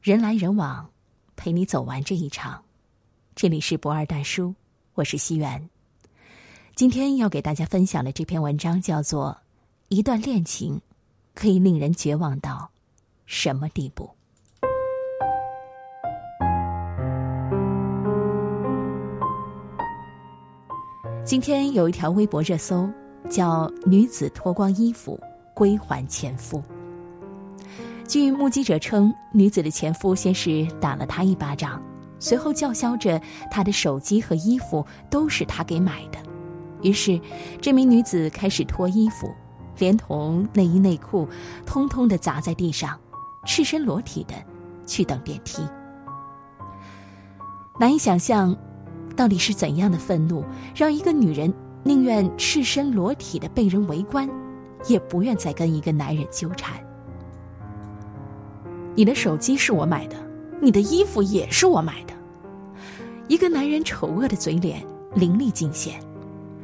人来人往，陪你走完这一场。这里是不二大叔，我是西元。今天要给大家分享的这篇文章叫做《一段恋情可以令人绝望到什么地步》。今天有一条微博热搜，叫“女子脱光衣服归还前夫”。据目击者称，女子的前夫先是打了她一巴掌，随后叫嚣着她的手机和衣服都是他给买的。于是，这名女子开始脱衣服，连同内衣内裤，通通的砸在地上，赤身裸体的去等电梯。难以想象，到底是怎样的愤怒，让一个女人宁愿赤身裸体的被人围观，也不愿再跟一个男人纠缠。你的手机是我买的，你的衣服也是我买的。一个男人丑恶的嘴脸凌厉尽显。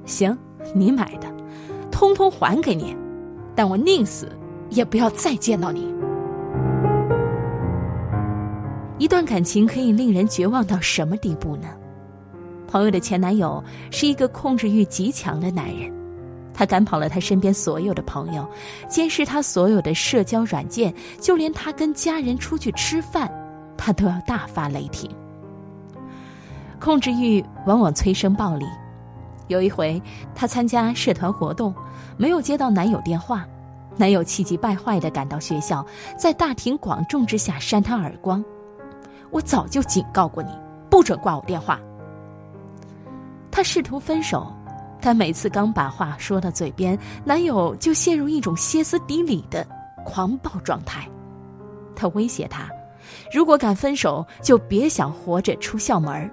行，你买的，通通还给你，但我宁死也不要再见到你。一段感情可以令人绝望到什么地步呢？朋友的前男友是一个控制欲极强的男人。他赶跑了他身边所有的朋友，监视他所有的社交软件，就连他跟家人出去吃饭，他都要大发雷霆。控制欲往往催生暴力。有一回，他参加社团活动，没有接到男友电话，男友气急败坏的赶到学校，在大庭广众之下扇他耳光：“我早就警告过你，不准挂我电话。”他试图分手。但每次刚把话说到嘴边，男友就陷入一种歇斯底里的狂暴状态。他威胁她，如果敢分手，就别想活着出校门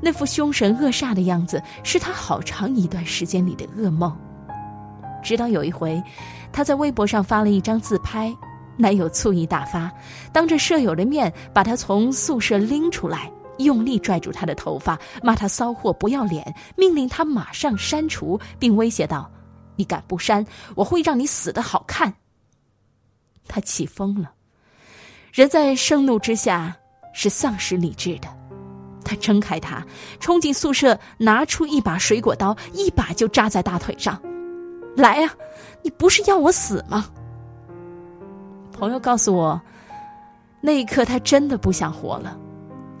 那副凶神恶煞的样子，是他好长一段时间里的噩梦。直到有一回，他在微博上发了一张自拍，男友醋意大发，当着舍友的面把他从宿舍拎出来。用力拽住他的头发，骂他骚货不要脸，命令他马上删除，并威胁道：“你敢不删，我会让你死的好看。”他气疯了，人在盛怒之下是丧失理智的。他挣开他，冲进宿舍，拿出一把水果刀，一把就扎在大腿上。“来呀，你不是要我死吗？”朋友告诉我，那一刻他真的不想活了。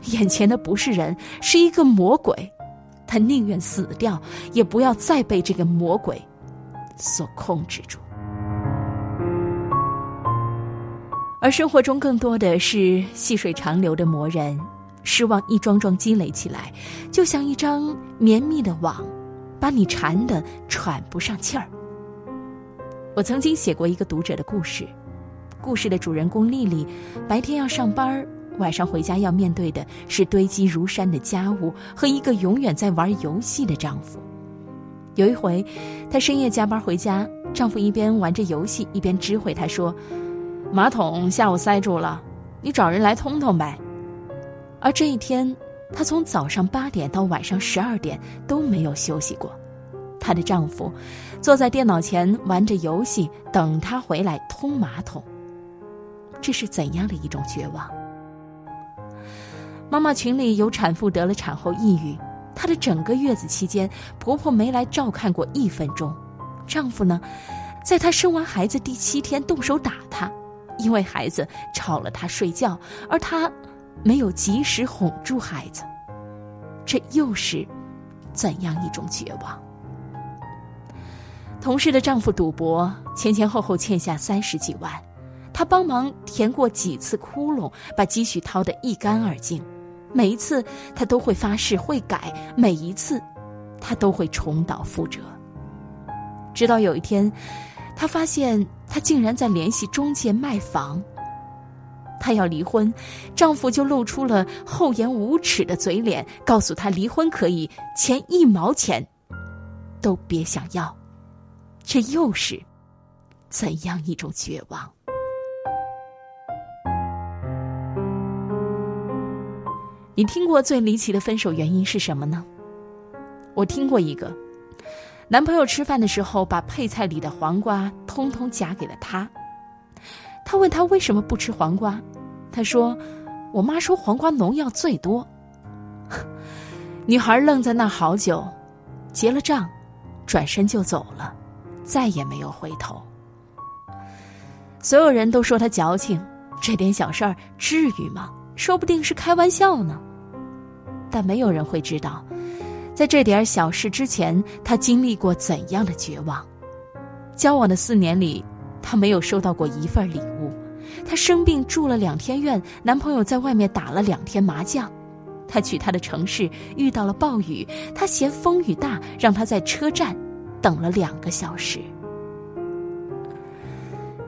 眼前的不是人，是一个魔鬼，他宁愿死掉，也不要再被这个魔鬼所控制住。而生活中更多的是细水长流的磨人，失望一桩桩积累起来，就像一张绵密的网，把你缠得喘不上气儿。我曾经写过一个读者的故事，故事的主人公丽丽，白天要上班。晚上回家要面对的是堆积如山的家务和一个永远在玩游戏的丈夫。有一回，她深夜加班回家，丈夫一边玩着游戏，一边知会她说：“马桶下午塞住了，你找人来通通呗。”而这一天，她从早上八点到晚上十二点都没有休息过。她的丈夫坐在电脑前玩着游戏，等她回来通马桶。这是怎样的一种绝望？妈妈群里有产妇得了产后抑郁，她的整个月子期间，婆婆没来照看过一分钟，丈夫呢，在她生完孩子第七天动手打她，因为孩子吵了她睡觉，而她没有及时哄住孩子，这又是怎样一种绝望？同事的丈夫赌博，前前后后欠下三十几万，他帮忙填过几次窟窿，把积蓄掏得一干二净。每一次，他都会发誓会改；每一次，他都会重蹈覆辙。直到有一天，他发现他竟然在联系中介卖房。她要离婚，丈夫就露出了厚颜无耻的嘴脸，告诉她离婚可以，钱一毛钱都别想要。这又是怎样一种绝望？你听过最离奇的分手原因是什么呢？我听过一个，男朋友吃饭的时候把配菜里的黄瓜通通夹给了他。他问他为什么不吃黄瓜，他说我妈说黄瓜农药最多。女孩愣在那好久，结了账，转身就走了，再也没有回头。所有人都说她矫情，这点小事儿至于吗？说不定是开玩笑呢。但没有人会知道，在这点小事之前，她经历过怎样的绝望。交往的四年里，她没有收到过一份礼物。她生病住了两天院，男朋友在外面打了两天麻将。她去他的城市遇到了暴雨，他嫌风雨大，让她在车站等了两个小时。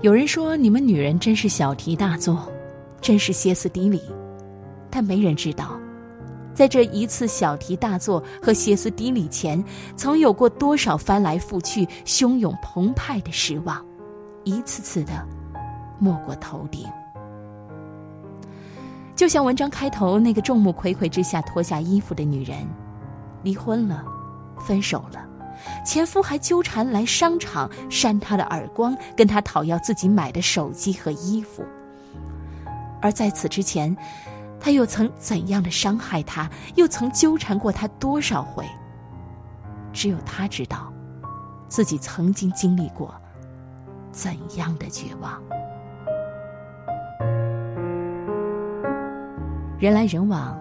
有人说你们女人真是小题大做，真是歇斯底里，但没人知道，在这一次小题大做和歇斯底里前，曾有过多少翻来覆去、汹涌澎湃的失望，一次次的没过头顶。就像文章开头那个众目睽睽之下脱下衣服的女人，离婚了，分手了。前夫还纠缠来商场扇她的耳光，跟她讨要自己买的手机和衣服。而在此之前，他又曾怎样的伤害他，又曾纠缠过他多少回？只有他知道，自己曾经经历过怎样的绝望。人来人往，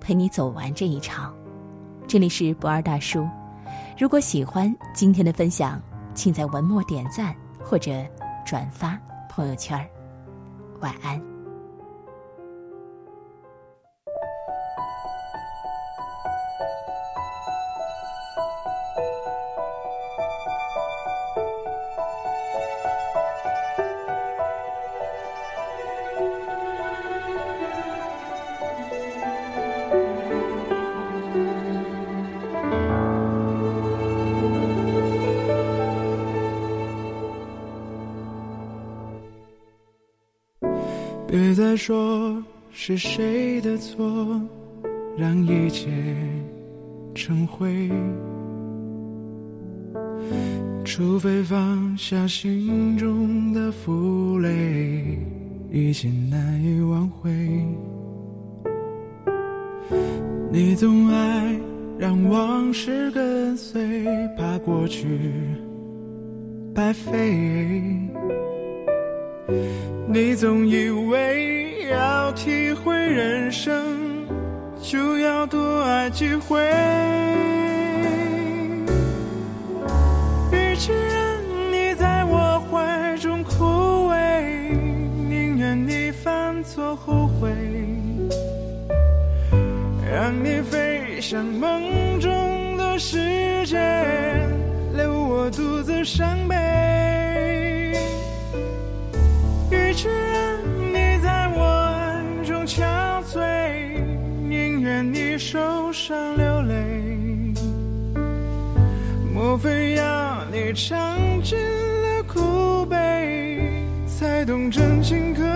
陪你走完这一场。这里是不二大叔。如果喜欢今天的分享，请在文末点赞或者转发朋友圈。晚安。别再说是谁的错，让一切成灰。除非放下心中的负累，一切难以挽回。你总爱让往事跟随，怕过去白费。你总以为要体会人生，就要多爱几回。让你飞向梦中的世界，留我独自伤悲。与其让你在我爱中憔悴，宁愿你受伤流泪，莫非要你尝尽了苦悲，才懂真情可